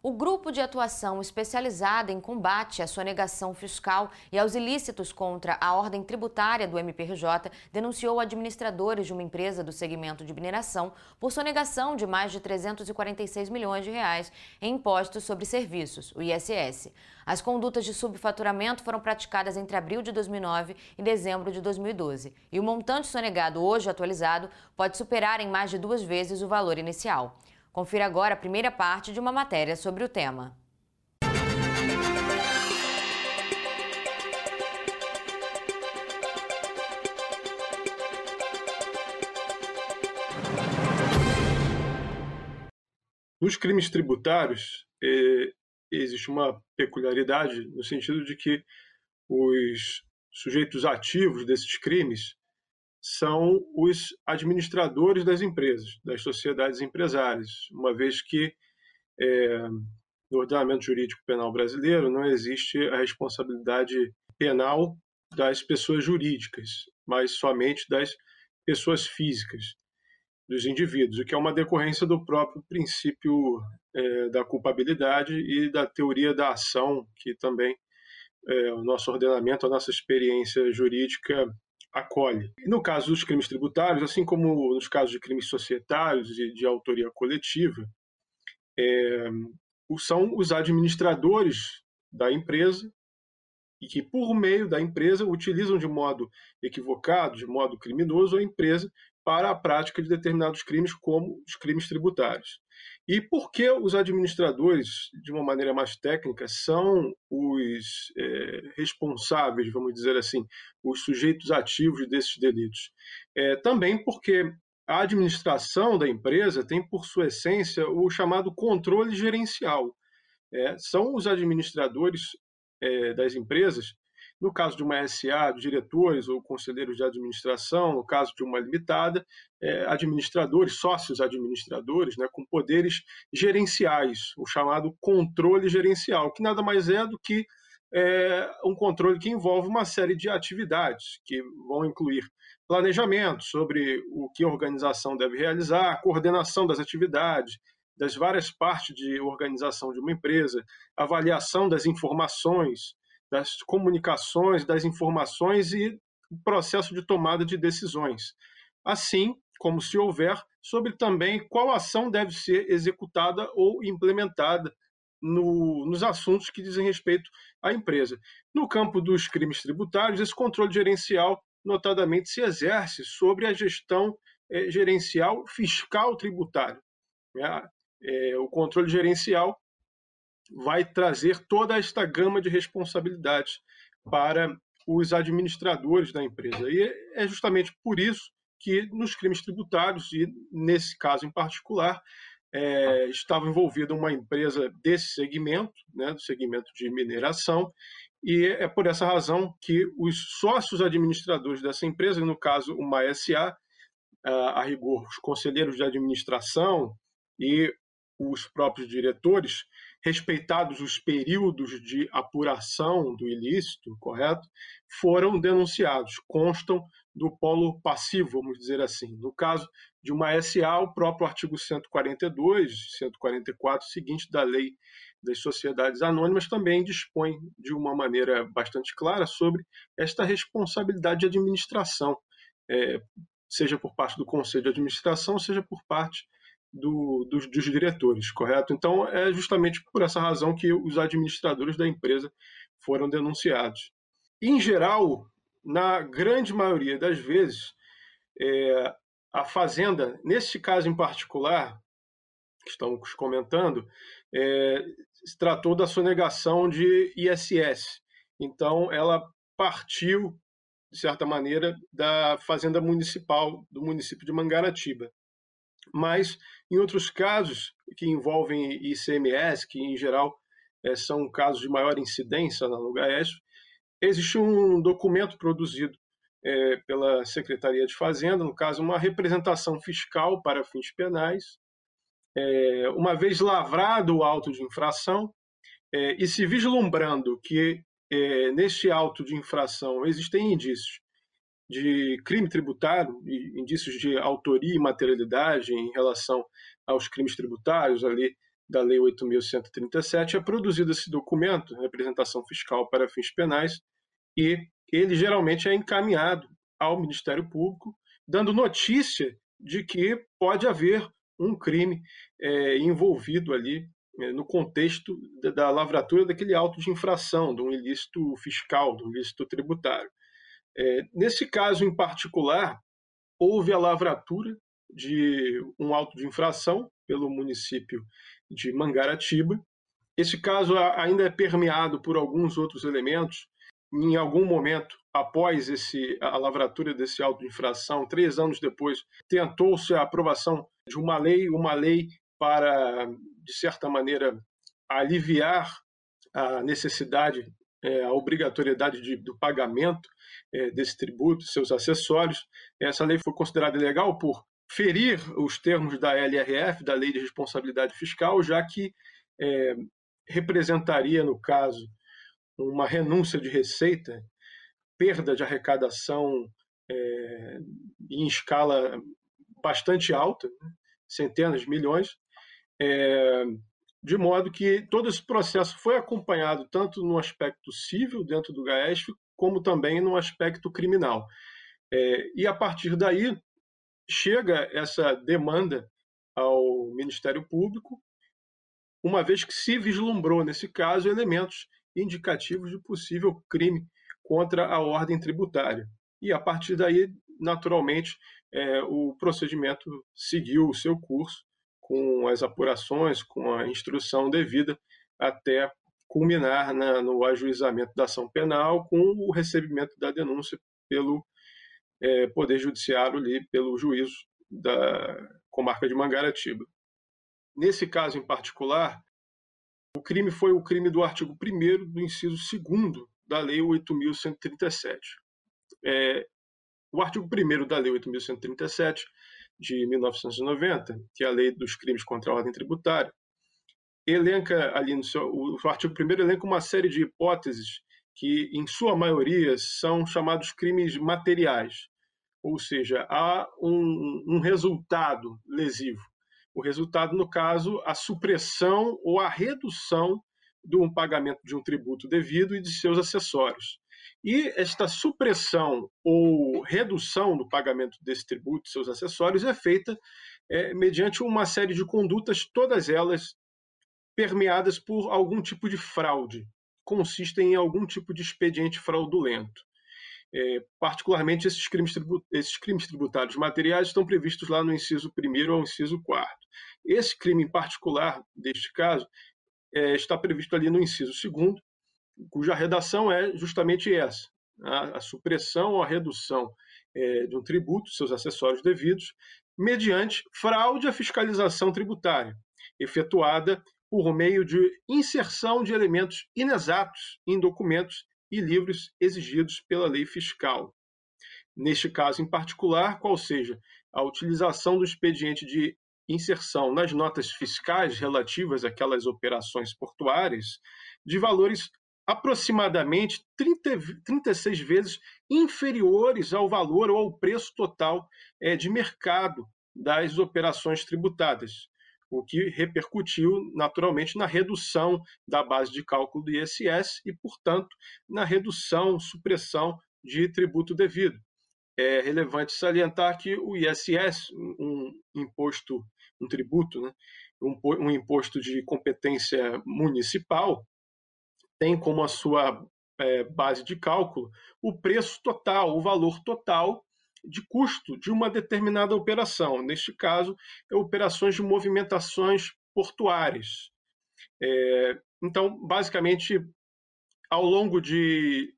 O grupo de atuação especializada em combate à sonegação fiscal e aos ilícitos contra a ordem tributária do MPRJ denunciou administradores de uma empresa do segmento de mineração por sonegação de mais de 346 milhões de reais em impostos sobre serviços, o ISS. As condutas de subfaturamento foram praticadas entre abril de 2009 e dezembro de 2012, e o montante sonegado hoje atualizado pode superar em mais de duas vezes o valor inicial. Confira agora a primeira parte de uma matéria sobre o tema. Nos crimes tributários, eh, existe uma peculiaridade no sentido de que os sujeitos ativos desses crimes são os administradores das empresas, das sociedades empresárias, uma vez que é, no ordenamento jurídico penal brasileiro não existe a responsabilidade penal das pessoas jurídicas, mas somente das pessoas físicas, dos indivíduos, o que é uma decorrência do próprio princípio é, da culpabilidade e da teoria da ação, que também é, o nosso ordenamento, a nossa experiência jurídica acolhe. no caso dos crimes tributários, assim como nos casos de crimes societários e de autoria coletiva, é, são os administradores da empresa e que, por meio da empresa, utilizam de modo equivocado, de modo criminoso, a empresa para a prática de determinados crimes, como os crimes tributários. E por que os administradores, de uma maneira mais técnica, são os é, responsáveis, vamos dizer assim, os sujeitos ativos desses delitos? É, também porque a administração da empresa tem, por sua essência, o chamado controle gerencial. É, são os administradores é, das empresas no caso de uma SA, diretores ou conselheiros de administração, no caso de uma limitada, é, administradores, sócios administradores, né, com poderes gerenciais, o chamado controle gerencial, que nada mais é do que é, um controle que envolve uma série de atividades, que vão incluir planejamento sobre o que a organização deve realizar, coordenação das atividades, das várias partes de organização de uma empresa, avaliação das informações, das comunicações, das informações e processo de tomada de decisões. Assim como se houver sobre também qual ação deve ser executada ou implementada no, nos assuntos que dizem respeito à empresa. No campo dos crimes tributários, esse controle gerencial, notadamente, se exerce sobre a gestão eh, gerencial fiscal tributária. É, o controle gerencial vai trazer toda esta gama de responsabilidades para os administradores da empresa. E é justamente por isso que nos crimes tributários, e nesse caso em particular, é, estava envolvida uma empresa desse segmento, né, do segmento de mineração, e é por essa razão que os sócios administradores dessa empresa, no caso uma SA, a rigor, os conselheiros de administração e os próprios diretores, respeitados os períodos de apuração do ilícito, correto? Foram denunciados, constam do polo passivo, vamos dizer assim. No caso de uma SA, o próprio artigo 142, 144 seguinte da Lei das Sociedades Anônimas também dispõe de uma maneira bastante clara sobre esta responsabilidade de administração, é, seja por parte do Conselho de Administração, seja por parte do, dos, dos, diretores, correto? Então, é justamente por essa razão que os administradores da empresa foram denunciados. Em geral, na grande maioria das vezes, é, a Fazenda, nesse caso em particular, que estamos comentando, é, se tratou da sonegação de ISS. Então, ela partiu, de certa maneira, da Fazenda Municipal do município de Mangaratiba. Mas, em outros casos que envolvem ICMS, que em geral é, são casos de maior incidência na Lugaes, existe um documento produzido é, pela Secretaria de Fazenda, no caso, uma representação fiscal para fins penais, é, uma vez lavrado o auto de infração e se vislumbrando que neste auto de infração existem indícios de crime tributário e indícios de autoria e materialidade em relação aos crimes tributários ali da Lei 8.137, é produzido esse documento, representação fiscal para fins penais, e ele geralmente é encaminhado ao Ministério Público, dando notícia de que pode haver um crime é, envolvido ali é, no contexto da, da, lavratura daquele auto de infração, de um ilícito fiscal, de um ilícito tributário. É, nesse caso em particular, houve a lavratura de um auto de infração pelo município de Mangaratiba. Esse caso ainda é permeado por alguns outros elementos. Em algum momento, após esse, a lavratura desse auto de infração, três anos depois, tentou-se a aprovação de uma lei, uma lei para, de certa maneira, aliviar a necessidade, é, a obrigatoriedade de, do pagamento é, desse tributo, seus acessórios. Essa lei foi considerada ilegal por ferir os termos da LRF, da Lei de Responsabilidade Fiscal, já que é, representaria, no caso, uma renúncia de receita, perda de arrecadação é, em escala bastante alta, né? centenas de milhões, é, de modo que todo esse processo foi acompanhado tanto no aspecto civil dentro do GAESF, como também no aspecto criminal. É, e a partir daí chega essa demanda ao Ministério Público, uma vez que se vislumbrou, nesse caso, elementos indicativos de possível crime contra a ordem tributária. E a partir daí, naturalmente, é, o procedimento seguiu o seu curso com as apurações, com a instrução devida, até culminar na, no ajuizamento da ação penal com o recebimento da denúncia pelo é, Poder Judiciário, ali, pelo juízo da comarca de Mangaratiba. Nesse caso em particular, o crime foi o crime do artigo 1 do inciso 2 da Lei 8.137. É, o artigo 1 da Lei 8.137 de 1990, que é a lei dos crimes contra a ordem tributária, elenca ali no seu, o artigo 1 elenca uma série de hipóteses que, em sua maioria, são chamados crimes materiais, ou seja, há um, um resultado lesivo. O resultado, no caso, a supressão ou a redução do pagamento de um tributo devido e de seus acessórios. E esta supressão ou redução do pagamento desse tributo e seus acessórios é feita é, mediante uma série de condutas, todas elas permeadas por algum tipo de fraude, consistem em algum tipo de expediente fraudulento. É, particularmente, esses crimes, esses crimes tributários materiais estão previstos lá no inciso 1 ao inciso 4. Esse crime em particular, deste caso, é, está previsto ali no inciso 2, cuja redação é justamente essa: a, a supressão ou a redução é, de um tributo, seus acessórios devidos, mediante fraude à fiscalização tributária, efetuada por meio de inserção de elementos inexatos em documentos e livros exigidos pela lei fiscal. Neste caso em particular, qual seja a utilização do expediente de inserção nas notas fiscais relativas àquelas operações portuárias de valores aproximadamente 30, 36 vezes inferiores ao valor ou ao preço total é, de mercado das operações tributadas, o que repercutiu naturalmente na redução da base de cálculo do ISS e, portanto, na redução, supressão de tributo devido. É relevante salientar que o ISS, um imposto, um tributo, né, um, um imposto de competência municipal, tem como a sua é, base de cálculo o preço total, o valor total de custo de uma determinada operação. Neste caso, é operações de movimentações portuárias. É, então, basicamente, ao longo de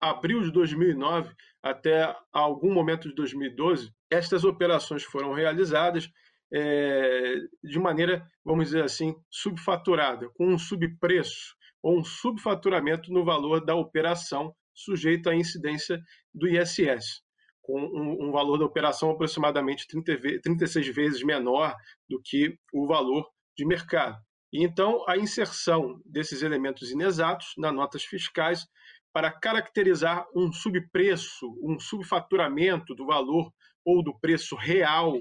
abril de 2009 até algum momento de 2012, estas operações foram realizadas é, de maneira, vamos dizer assim, subfaturada, com um subpreço ou um subfaturamento no valor da operação sujeito à incidência do ISS com um, valor da operação aproximadamente 30, 36 vezes menor do que o valor de mercado. E então, a inserção desses elementos inexatos nas notas fiscais para caracterizar um subpreço, um subfaturamento do valor ou do preço real,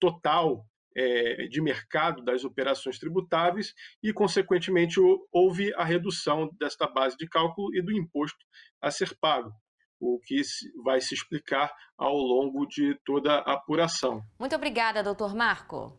total, é, de mercado das operações tributáveis e, consequentemente, houve a redução desta base de cálculo e do imposto a ser pago o que vai se explicar ao longo de toda a apuração. Muito obrigada, doutor Marco.